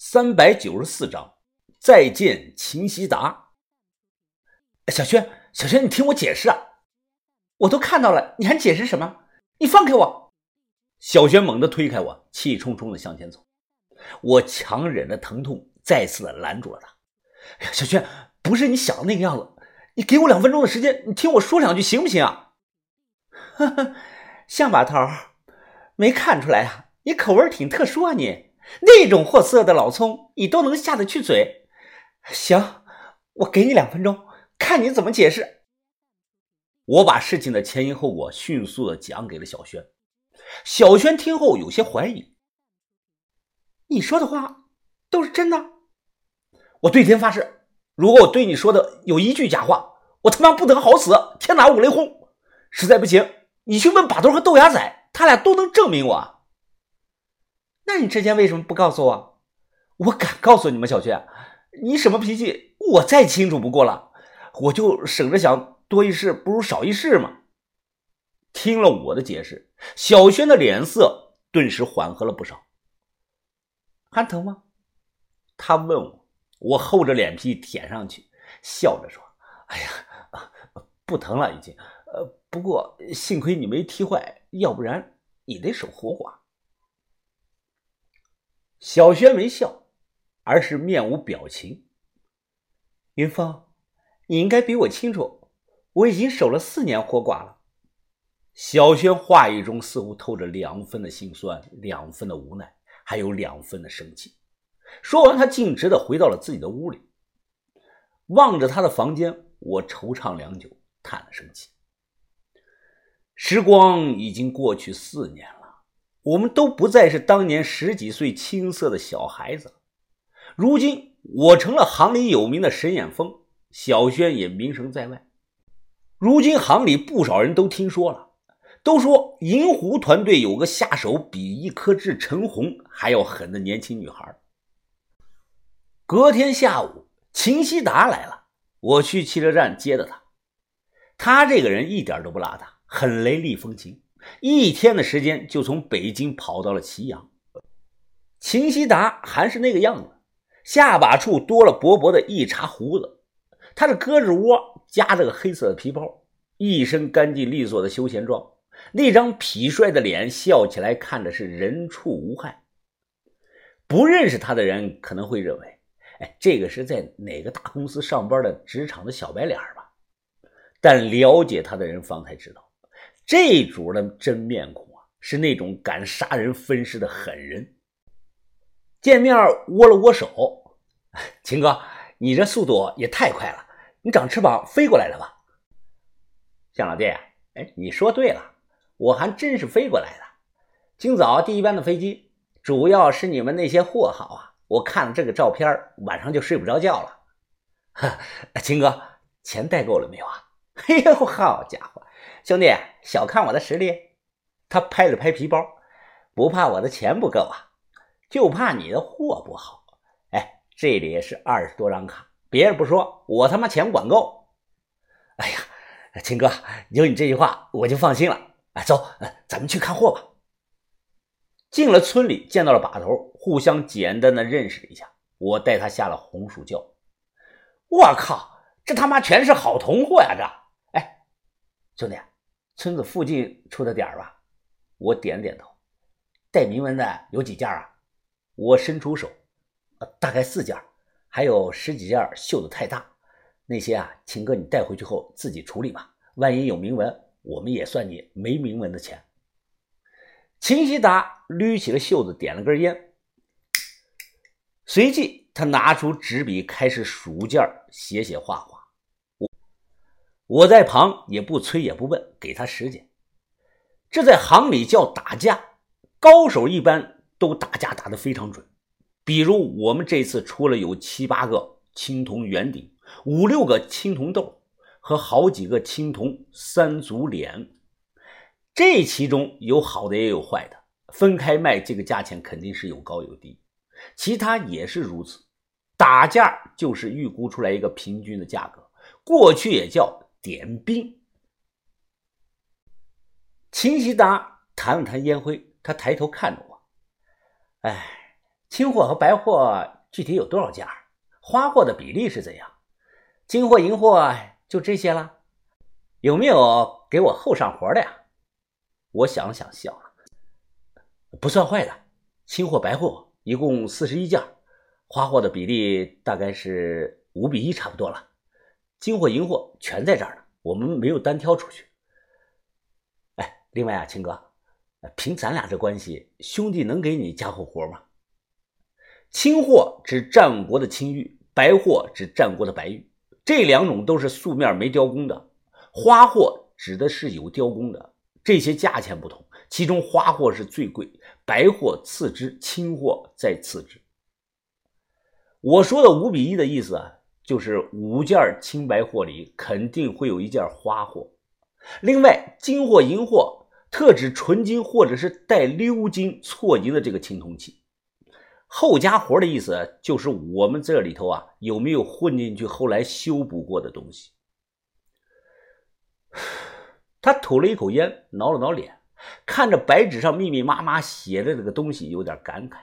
三百九十四章，再见，秦希达。小轩，小轩，你听我解释啊！我都看到了，你还解释什么？你放开我！小轩猛地推开我，气冲冲的向前走。我强忍着疼痛，再次的拦住了他。哎呀，小轩，不是你想的那个样子。你给我两分钟的时间，你听我说两句行不行啊？呵呵，向把头，没看出来啊，你口味挺特殊啊你。那种货色的老葱，你都能下得去嘴？行，我给你两分钟，看你怎么解释。我把事情的前因后果迅速的讲给了小轩。小轩听后有些怀疑：“你说的话都是真的？”我对天发誓，如果我对你说的有一句假话，我他妈不得好死，天打五雷轰！实在不行，你去问把头和豆芽仔，他俩都能证明我。那你之前为什么不告诉我？我敢告诉你们，小轩，你什么脾气，我再清楚不过了。我就省着想，多一事不如少一事嘛。听了我的解释，小轩的脸色顿时缓和了不少。还疼吗？他问我，我厚着脸皮舔上去，笑着说：“哎呀，不疼了，已经。呃，不过幸亏你没踢坏，要不然你得守活寡。”小轩没笑，而是面无表情。云峰，你应该比我清楚，我已经守了四年活寡了。小轩话语中似乎透着两分的心酸，两分的无奈，还有两分的生气。说完，他径直的回到了自己的屋里，望着他的房间，我惆怅良久，叹了声气。时光已经过去四年了。我们都不再是当年十几岁青涩的小孩子，如今我成了行里有名的神眼峰，小轩也名声在外。如今行里不少人都听说了，都说银狐团队有个下手比一颗痣陈红还要狠的年轻女孩。隔天下午，秦希达来了，我去汽车站接的他。他这个人一点都不邋遢，很雷厉风行。一天的时间就从北京跑到了祁阳。秦希达还是那个样子，下巴处多了薄薄的一茬胡子，他的胳肢窝夹着个黑色的皮包，一身干净利索的休闲装，那张痞帅的脸笑起来看着是人畜无害。不认识他的人可能会认为，哎，这个是在哪个大公司上班的职场的小白脸吧？但了解他的人方才知道。这主的真面孔啊，是那种敢杀人分尸的狠人。见面握了握手，秦哥，你这速度也太快了，你长翅膀飞过来了吧？向老弟，哎，你说对了，我还真是飞过来的。今早第一班的飞机，主要是你们那些货好啊，我看了这个照片，晚上就睡不着觉了。哈，秦哥，钱带够了没有啊？哎呦，好家伙！兄弟，小看我的实力。他拍了拍皮包，不怕我的钱不够啊，就怕你的货不好。哎，这里是二十多张卡，别人不说，我他妈钱管够。哎呀，秦哥，有你这句话，我就放心了。哎，走，咱们去看货吧。进了村里，见到了把头，互相简单的认识了一下。我带他下了红薯窖。我靠，这他妈全是好同货呀！这，哎，兄弟。村子附近出的点儿吧，我点点头。带铭文的有几件啊？我伸出手，大概四件，还有十几件绣的太大。那些啊，秦哥你带回去后自己处理吧。万一有铭文，我们也算你没铭文的钱。秦希达捋起了袖子，点了根烟，随即他拿出纸笔，开始数件写写画画。我在旁也不催也不问，给他时间。这在行里叫打架，高手一般都打架打得非常准。比如我们这次出了有七八个青铜圆顶，五六个青铜豆和好几个青铜三足脸，这其中有好的也有坏的，分开卖这个价钱肯定是有高有低。其他也是如此，打架就是预估出来一个平均的价格，过去也叫。点兵，秦希达弹了弹烟灰，他抬头看着我：“哎，清货和白货具体有多少件？花货的比例是怎样？金货、银货就这些了？有没有给我后上活的呀？我想了想，笑了，不算坏的。清货、白货一共四十一件，花货的比例大概是五比一，差不多了。金货、银货全在这儿呢，我们没有单挑出去。哎，另外啊，青哥，凭咱俩这关系，兄弟能给你加后活吗？青货指战国的青玉，白货指战国的白玉，这两种都是素面没雕工的。花货指的是有雕工的，这些价钱不同，其中花货是最贵，白货次之，青货再次之。我说的五比一的意思啊，就是五件青白货里肯定会有一件花货。另外，金货、银货特指纯金或者是带鎏金、错银的这个青铜器。后加活的意思就是我们这里头啊有没有混进去后来修补过的东西。他吐了一口烟，挠了挠脸，看着白纸上密密麻麻写的这个东西，有点感慨：“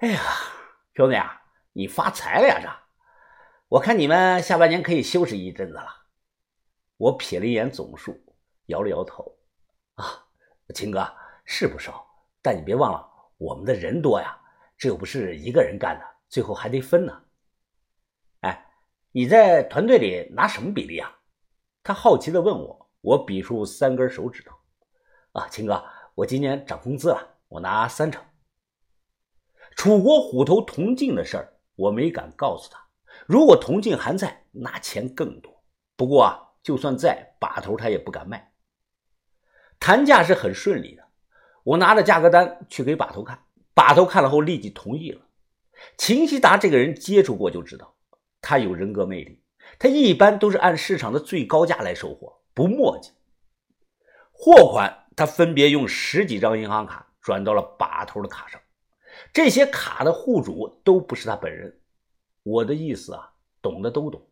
哎呀，兄弟啊，你发财了呀！这，我看你们下半年可以休息一阵子了。”我瞥了一眼总数，摇了摇头：“啊，秦哥是不少，但你别忘了，我们的人多呀，这又不是一个人干的，最后还得分呢。”哎，你在团队里拿什么比例啊？他好奇地问我，我比出三根手指头。啊，秦哥，我今年涨工资了，我拿三成。楚国虎头铜镜的事儿，我没敢告诉他。如果铜镜还在，那钱更多。不过啊，就算在把头，他也不敢卖。谈价是很顺利的，我拿着价格单去给把头看，把头看了后立即同意了。秦希达这个人接触过就知道，他有人格魅力。他一般都是按市场的最高价来收货，不墨迹。货款他分别用十几张银行卡转到了把头的卡上，这些卡的户主都不是他本人。我的意思啊，懂的都懂。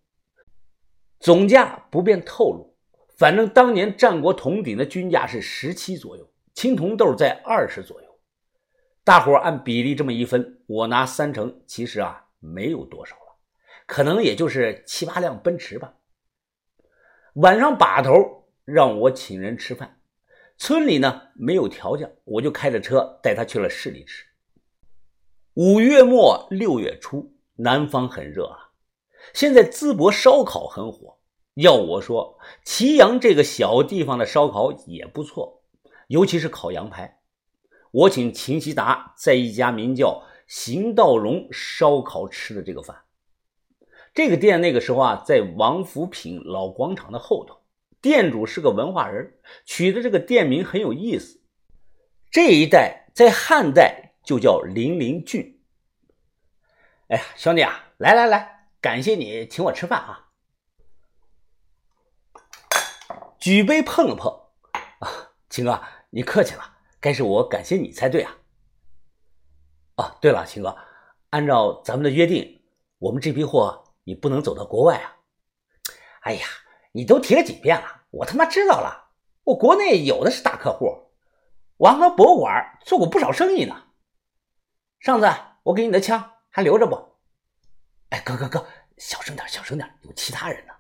总价不便透露，反正当年战国铜鼎的均价是十七左右，青铜豆在二十左右。大伙按比例这么一分，我拿三成，其实啊没有多少了。可能也就是七八辆奔驰吧。晚上把头让我请人吃饭，村里呢没有条件，我就开着车带他去了市里吃。五月末六月初，南方很热啊。现在淄博烧烤很火，要我说，祁阳这个小地方的烧烤也不错，尤其是烤羊排。我请秦希达在一家名叫“邢道荣烧烤”吃的这个饭。这个店那个时候啊，在王府品老广场的后头，店主是个文化人，取的这个店名很有意思。这一带在汉代就叫零陵郡。哎呀，兄弟啊，来来来，感谢你请我吃饭啊！举杯碰了碰，啊，秦哥，你客气了，该是我感谢你才对啊。哦，对了，秦哥，按照咱们的约定，我们这批货。你不能走到国外啊！哎呀，你都提了几遍了，我他妈知道了。我国内有的是大客户，王河博物馆做过不少生意呢。上次我给你的枪还留着不？哎，哥哥哥，小声点，小声点，有其他人呢。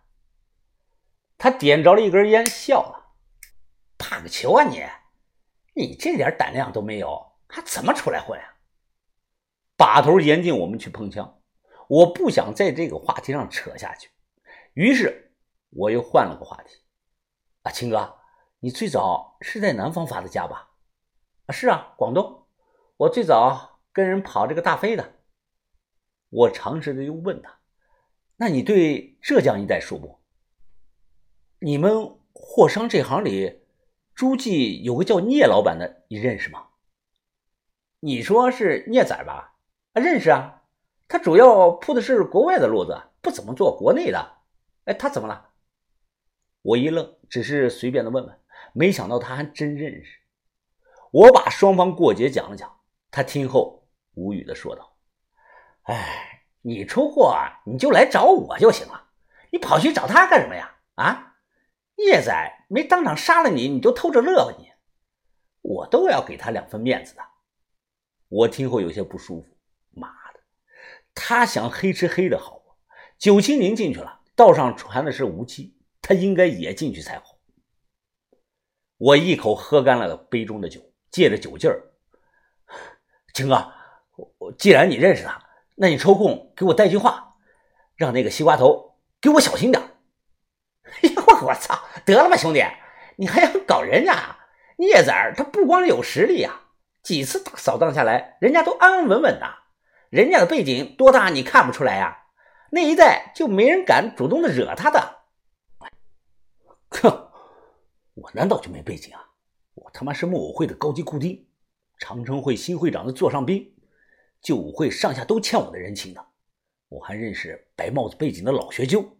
他点着了一根烟，笑了。怕个球啊你！你这点胆量都没有，还怎么出来混啊？把头严禁我们去碰枪。我不想在这个话题上扯下去，于是我又换了个话题。啊，秦哥，你最早是在南方发的家吧？啊，是啊，广东。我最早跟人跑这个大飞的。我尝试着又问他：“那你对浙江一带熟不？你们货商这行里，诸暨有个叫聂老板的，你认识吗？”你说是聂仔吧？啊，认识啊。他主要铺的是国外的路子，不怎么做国内的。哎，他怎么了？我一愣，只是随便的问问，没想到他还真认识。我把双方过节讲了讲，他听后无语的说道：“哎，你出货你就来找我就行了，你跑去找他干什么呀？啊，叶仔没当场杀了你，你就偷着乐吧你？我都要给他两分面子的。”我听后有些不舒服。妈的他想黑吃黑的好九七零进去了，道上传的是无期，他应该也进去才好。我一口喝干了杯中的酒，借着酒劲儿，秦哥，既然你认识他，那你抽空给我带句话，让那个西瓜头给我小心点。哎呀，我操，得了吧，兄弟，你还想搞人家？叶仔他不光有实力啊，几次大扫荡下来，人家都安安稳稳的，人家的背景多大你看不出来呀？那一带就没人敢主动的惹他的。哼。我难道就没背景啊？我他妈是木偶会的高级库丁，长城会新会长的座上宾，旧舞会上下都欠我的人情的。我还认识白帽子背景的老学究，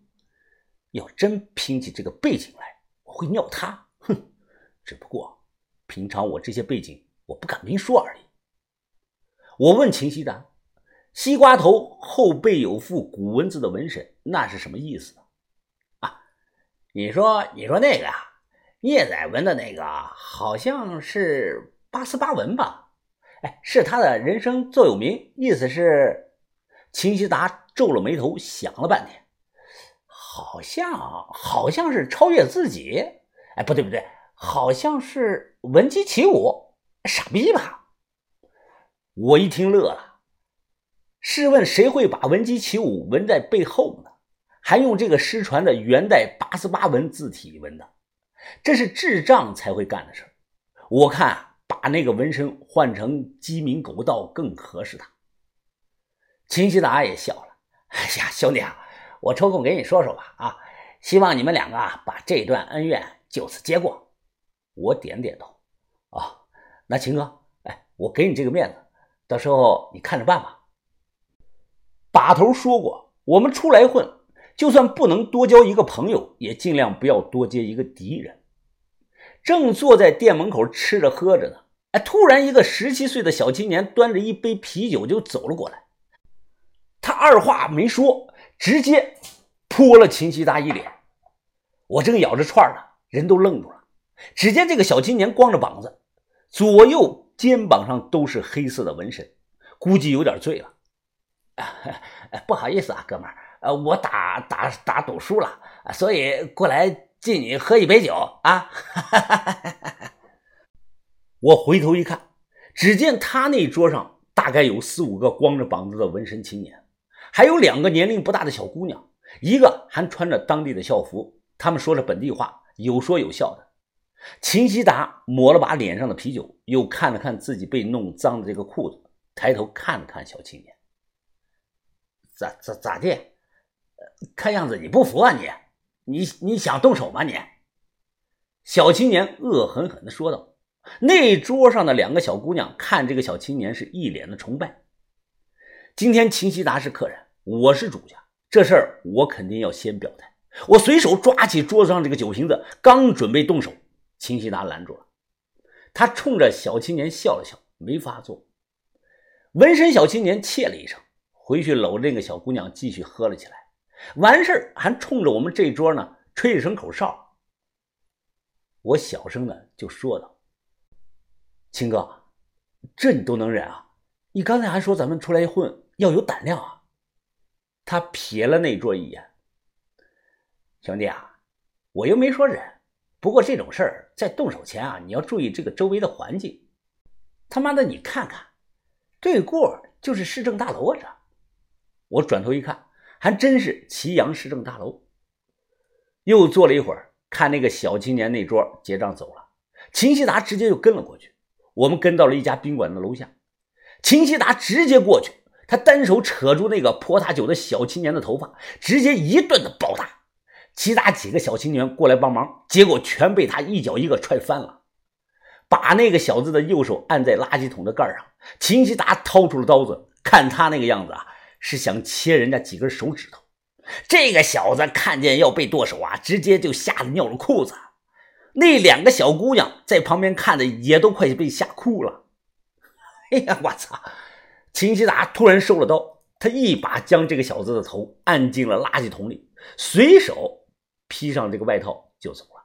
要真拼起这个背景来，我会尿他。哼！只不过平常我这些背景我不敢明说而已。我问秦西达：“西瓜头后背有副古文字的纹身，那是什么意思？”啊，你说，你说那个呀？聂仔纹的那个好像是八思巴文吧？哎，是他的人生座右铭，意思是。秦希达皱了眉头，想了半天，好像好像是超越自己。哎，不对不对，好像是闻鸡起舞，傻逼吧？我一听乐了。试问谁会把闻鸡起舞纹在背后呢？还用这个失传的元代八思巴文字体纹的？这是智障才会干的事我看把那个纹身换成鸡鸣狗盗更合适他。秦希达也笑了，哎呀，兄弟啊，我抽空给你说说吧啊，希望你们两个啊把这段恩怨就此结过。我点点头，啊，那秦哥，哎，我给你这个面子，到时候你看着办吧。把头说过，我们出来混。就算不能多交一个朋友，也尽量不要多结一个敌人。正坐在店门口吃着喝着呢，哎，突然一个十七岁的小青年端着一杯啤酒就走了过来。他二话没说，直接泼了秦希达一脸。我正咬着串呢，人都愣住了。只见这个小青年光着膀子，左右肩膀上都是黑色的纹身，估计有点醉了。不好意思啊，哥们儿。呃，我打打打赌输了，所以过来敬你喝一杯酒啊！哈哈哈哈我回头一看，只见他那桌上大概有四五个光着膀子的纹身青年，还有两个年龄不大的小姑娘，一个还穿着当地的校服。他们说着本地话，有说有笑的。秦希达抹了把脸上的啤酒，又看了看自己被弄脏的这个裤子，抬头看了看小青年，咋咋咋地？看样子你不服啊你，你你想动手吗你？小青年恶狠狠地说道。那桌上的两个小姑娘看这个小青年是一脸的崇拜。今天秦希达是客人，我是主家，这事儿我肯定要先表态。我随手抓起桌子上这个酒瓶子，刚准备动手，秦希达拦住了。他冲着小青年笑了笑，没发作。纹身小青年切了一声，回去搂着那个小姑娘继续喝了起来。完事儿还冲着我们这桌呢吹一声口哨，我小声的就说道：“秦哥，这你都能忍啊？你刚才还说咱们出来混要有胆量啊！”他瞥了那桌一眼，兄弟啊，我又没说忍，不过这种事儿在动手前啊，你要注意这个周围的环境。他妈的，你看看，对过就是市政大楼啊！这，我转头一看。还真是祁阳市政大楼。又坐了一会儿，看那个小青年那桌结账走了，秦希达直接就跟了过去。我们跟到了一家宾馆的楼下，秦希达直接过去，他单手扯住那个泼他酒的小青年的头发，直接一顿的暴打。其他几个小青年过来帮忙，结果全被他一脚一个踹翻了，把那个小子的右手按在垃圾桶的盖上。秦希达掏出了刀子，看他那个样子啊。是想切人家几根手指头，这个小子看见要被剁手啊，直接就吓得尿了裤子。那两个小姑娘在旁边看的也都快被吓哭了。哎呀，我操！秦希达突然收了刀，他一把将这个小子的头按进了垃圾桶里，随手披上这个外套就走了。